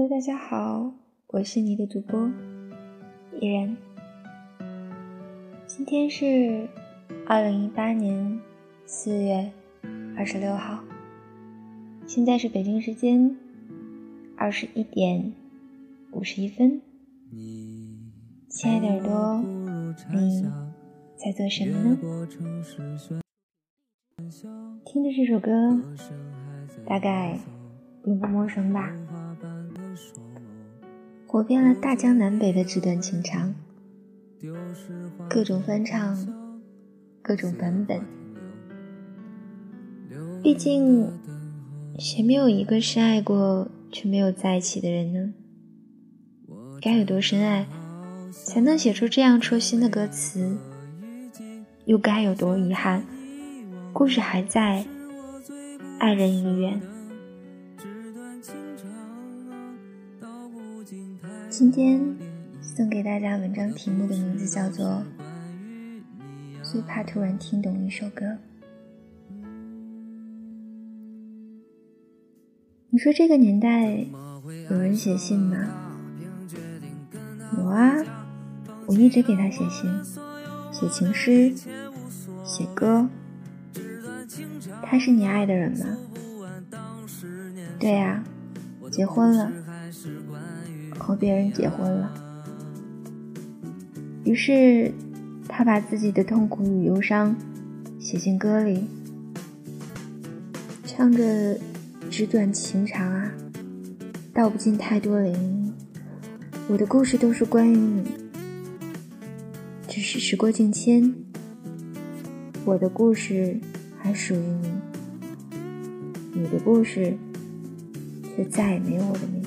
Hello，大家好，我是你的主播依然。今天是二零一八年四月二十六号，现在是北京时间二十一点五十一分。亲爱的耳朵，你在做什么呢？听着这首歌，大概并不陌生吧。火遍了大江南北的纸短情长，各种翻唱，各种版本。毕竟，谁没有一个深爱过却没有在一起的人呢？该有多深爱，才能写出这样戳心的歌词？又该有多遗憾，故事还在，爱人已远。今天送给大家文章题目的名字叫做《最怕突然听懂一首歌》。你说这个年代有人写信吗？有啊，我一直给他写信，写情诗，写歌。他是你爱的人吗？对呀，结婚了。和别人结婚了，于是他把自己的痛苦与忧伤写进歌里，唱着纸短情长啊，道不尽太多涟漪。我的故事都是关于你，只是时过境迁，我的故事还属于你，你的故事却再也没有我的名。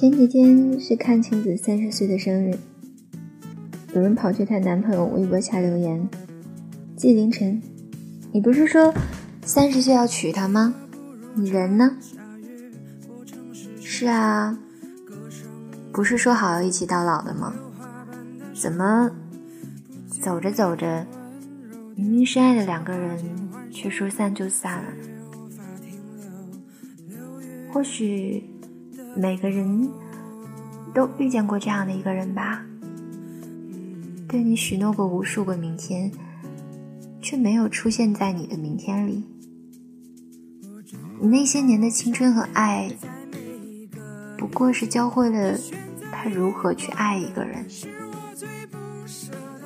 前几天是阚清子三十岁的生日，有人跑去她男朋友微博下留言：“季凌晨，你不是说三十岁要娶她吗？你人呢？”是啊，不是说好要一起到老的吗？怎么走着走着，明明深爱的两个人却说散就散了？或许。每个人都遇见过这样的一个人吧，对你许诺过无数个明天，却没有出现在你的明天里。你那些年的青春和爱，不过是教会了他如何去爱一个人，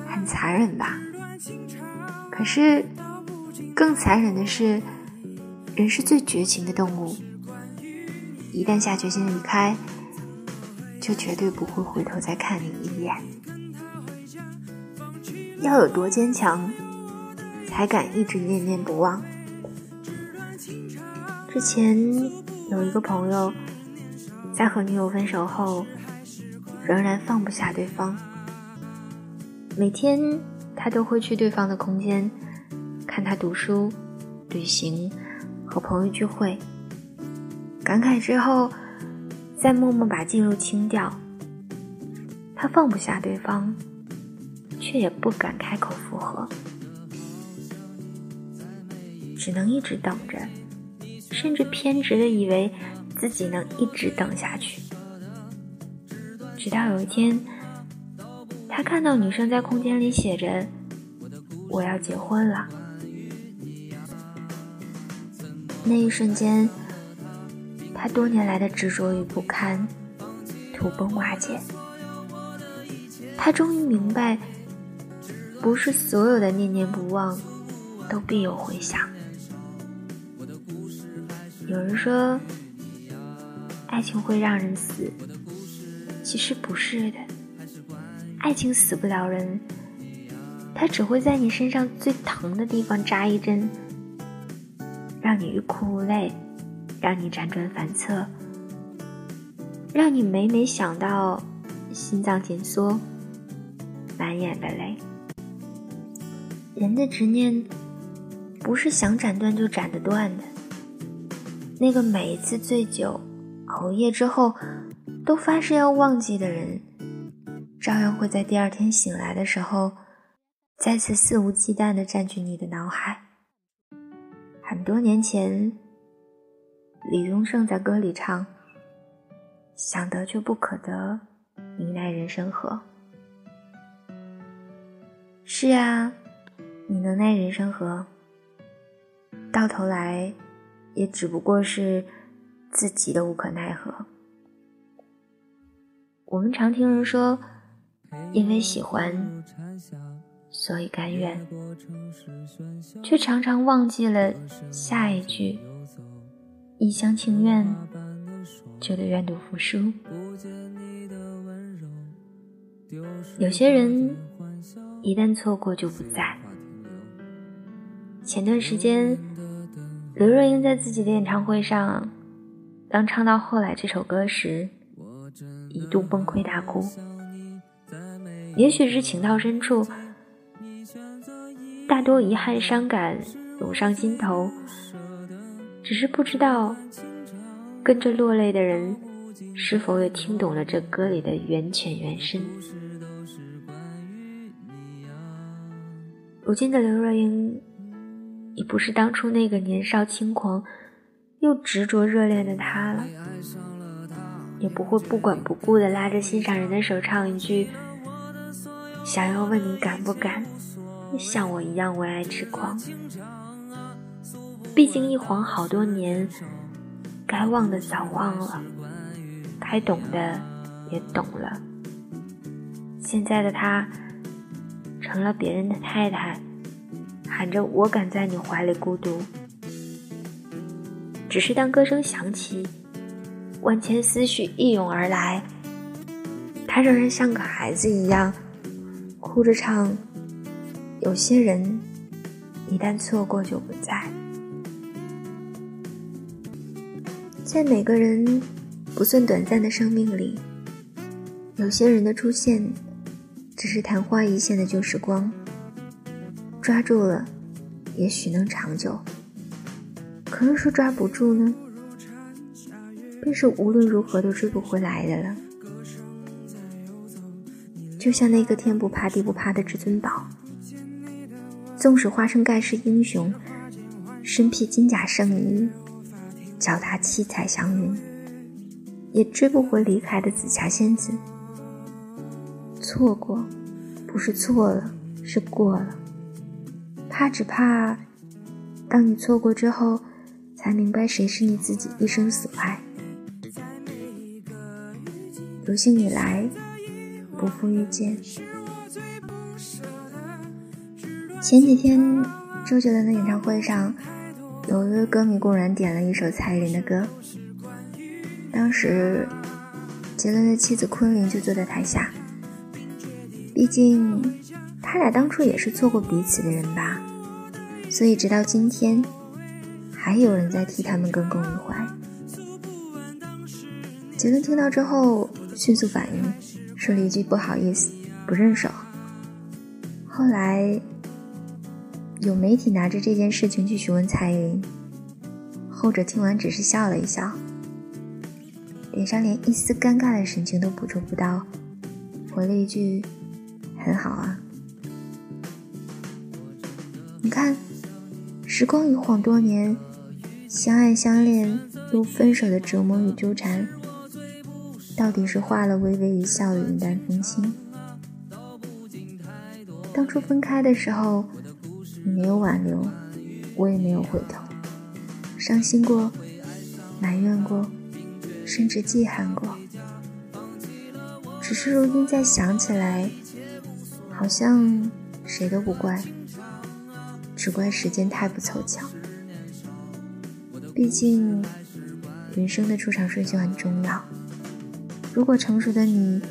很残忍吧？可是，更残忍的是，人是最绝情的动物。一旦下决心离开，就绝对不会回头再看你一眼。要有多坚强，才敢一直念念不忘？之前有一个朋友，在和女友分手后，仍然放不下对方。每天他都会去对方的空间，看他读书、旅行和朋友聚会。感慨之后，再默默把记录清掉。他放不下对方，却也不敢开口复合，只能一直等着，甚至偏执的以为自己能一直等下去。直到有一天，他看到女生在空间里写着“我要结婚了”，那一瞬间。他多年来的执着与不堪，土崩瓦解。他终于明白，不是所有的念念不忘，都必有回响。有人说，爱情会让人死，其实不是的。爱情死不了人，它只会在你身上最疼的地方扎一针，让你欲哭无泪。让你辗转反侧，让你每每想到心脏紧缩，满眼的泪。人的执念不是想斩断就斩得断的。那个每一次醉酒、熬夜之后都发誓要忘记的人，照样会在第二天醒来的时候，再次肆无忌惮地占据你的脑海。很多年前。李宗盛在歌里唱：“想得却不可得，你奈人生何？”是啊，你能奈人生何？到头来，也只不过是自己的无可奈何。我们常听人说，因为喜欢，所以甘愿，却常常忘记了下一句：一厢情愿，就得愿赌服输。有些人。一旦错过就不在。前段时间，刘若英在自己的演唱会上，当唱到后来这首歌时，一度崩溃大哭。也许是情到深处，大多遗憾伤感涌上心头，只是不知道跟着落泪的人，是否也听懂了这歌里的源泉原声。如今的刘若英，已不是当初那个年少轻狂又执着热恋的她了，也不会不管不顾的拉着心上人的手唱一句：“想要问你敢不敢像我一样为爱痴狂。”毕竟一晃好多年，该忘的早忘了，该懂的也懂了。现在的他。成了别人的太太，喊着“我敢在你怀里孤独”。只是当歌声响起，万千思绪一涌而来，他仍然像个孩子一样，哭着唱：“有些人一旦错过就不在。”在每个人不算短暂的生命里，有些人的出现。只是昙花一现的旧时光，抓住了，也许能长久；可若是抓不住呢，便是无论如何都追不回来的了。就像那个天不怕地不怕的至尊宝，纵使化身盖世英雄，身披金甲圣衣，脚踏七彩祥云，也追不回离开的紫霞仙子。错过，不是错了，是过了。怕只怕，当你错过之后，才明白谁是你自己一生所爱。有幸你来，不负遇见。前几天，周杰伦的演唱会上，有一位歌迷公然点了一首蔡依林的歌。当时，杰伦的妻子昆凌就坐在台下。毕竟，他俩当初也是错过彼此的人吧，所以直到今天，还有人在替他们耿耿于怀。杰伦听到之后迅速反应，说了一句“不好意思，不认手”。后来，有媒体拿着这件事情去询问蔡依林，后者听完只是笑了一笑，脸上连一丝尴尬的神情都捕捉不到，回了一句。很好啊，你看，时光一晃多年，相爱相恋又分手的折磨与纠缠，到底是化了微微一笑的云淡风轻。当初分开的时候，没有挽留，我也没有回头，伤心过，埋怨过，甚至记恨过，只是如今再想起来。好像谁都不怪，只怪时间太不凑巧。毕竟，人生的出场顺序很重要。如果成熟的你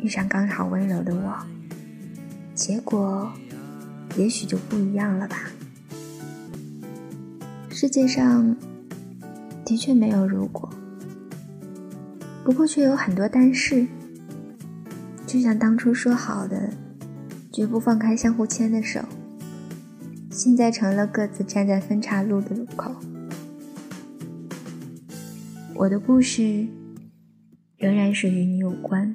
遇上刚好温柔的我，结果也许就不一样了吧。世界上的确没有如果，不过却有很多但是。就像当初说好的。绝不放开相互牵的手，现在成了各自站在分岔路的路口。我的故事仍然是与你有关，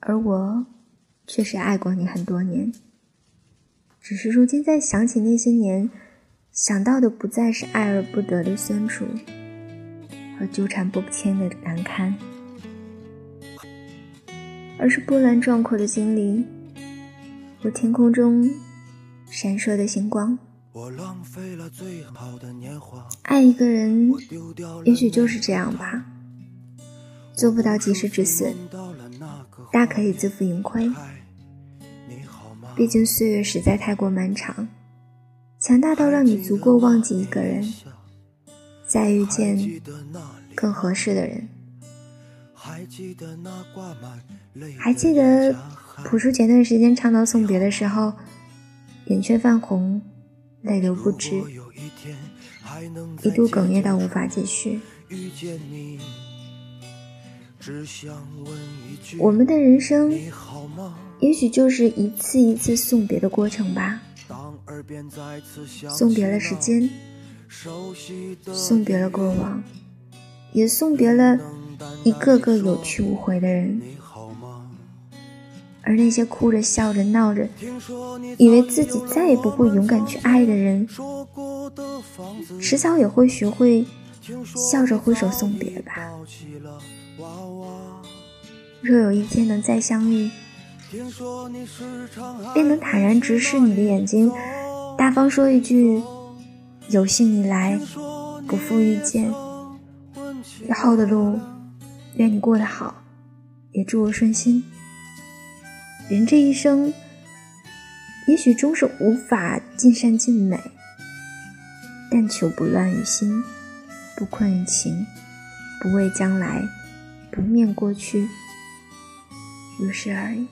而我确实爱过你很多年。只是如今再想起那些年，想到的不再是爱而不得的酸楚和纠缠不清的难堪，而是波澜壮阔的经历和天空中闪烁的星光。爱一个人，也许就是这样吧。做不到及时止损，大可以自负盈亏。毕竟岁月实在太过漫长，强大到让你足够忘记一个人，再遇见更合适的人。还记得朴树前段时间唱到送别的时候，眼圈泛红。泪流不止，一度哽咽到无法继续。我们的人生，也许就是一次一次送别的过程吧。送别了时间，送别了过往，也送别了一个个有去无回的人。而那些哭着、笑着、闹着，以为自己再也不会勇敢去爱的人，迟早也会学会笑着挥手送别吧。若有一天能再相遇，便能坦然直视你的眼睛，大方说一句：“有幸你来，不负遇见。”以后的路，愿你过得好，也祝我顺心。人这一生，也许终是无法尽善尽美，但求不乱于心，不困于情，不畏将来，不念过去，如是而已。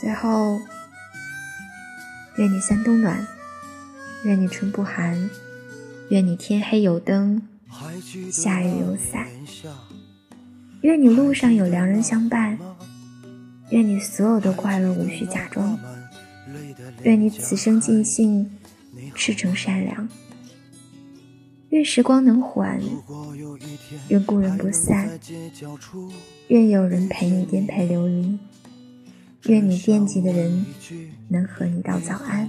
最后，愿你三冬暖，愿你春不寒，愿你天黑有灯，夏日有伞。愿你路上有良人相伴，愿你所有的快乐无需假装，愿你此生尽兴，赤诚善良。愿时光能缓，愿故人不散，愿有人陪你颠沛流离，愿你惦记的人能和你道早安。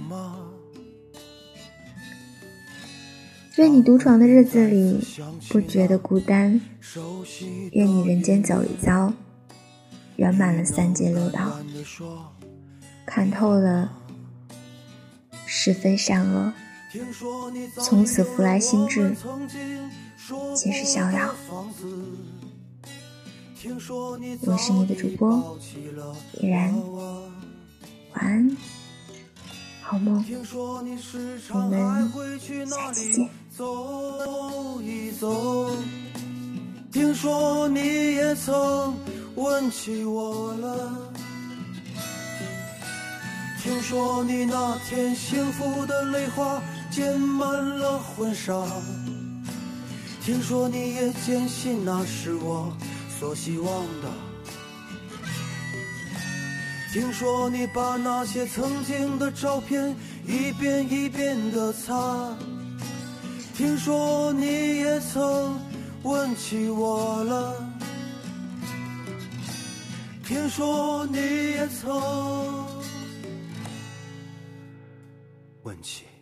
愿你独闯的日子里不觉得孤单，愿你人间走一遭，圆满了三界六道，看透了是非善恶，从此福来心智，皆是逍遥。我是你的主播依然，晚安，好梦，我们下期见。走一走，听说你也曾问起我了。听说你那天幸福的泪花溅满了婚纱。听说你也坚信那是我所希望的。听说你把那些曾经的照片一遍一遍的擦。听说你也曾问起我了，听说你也曾问起。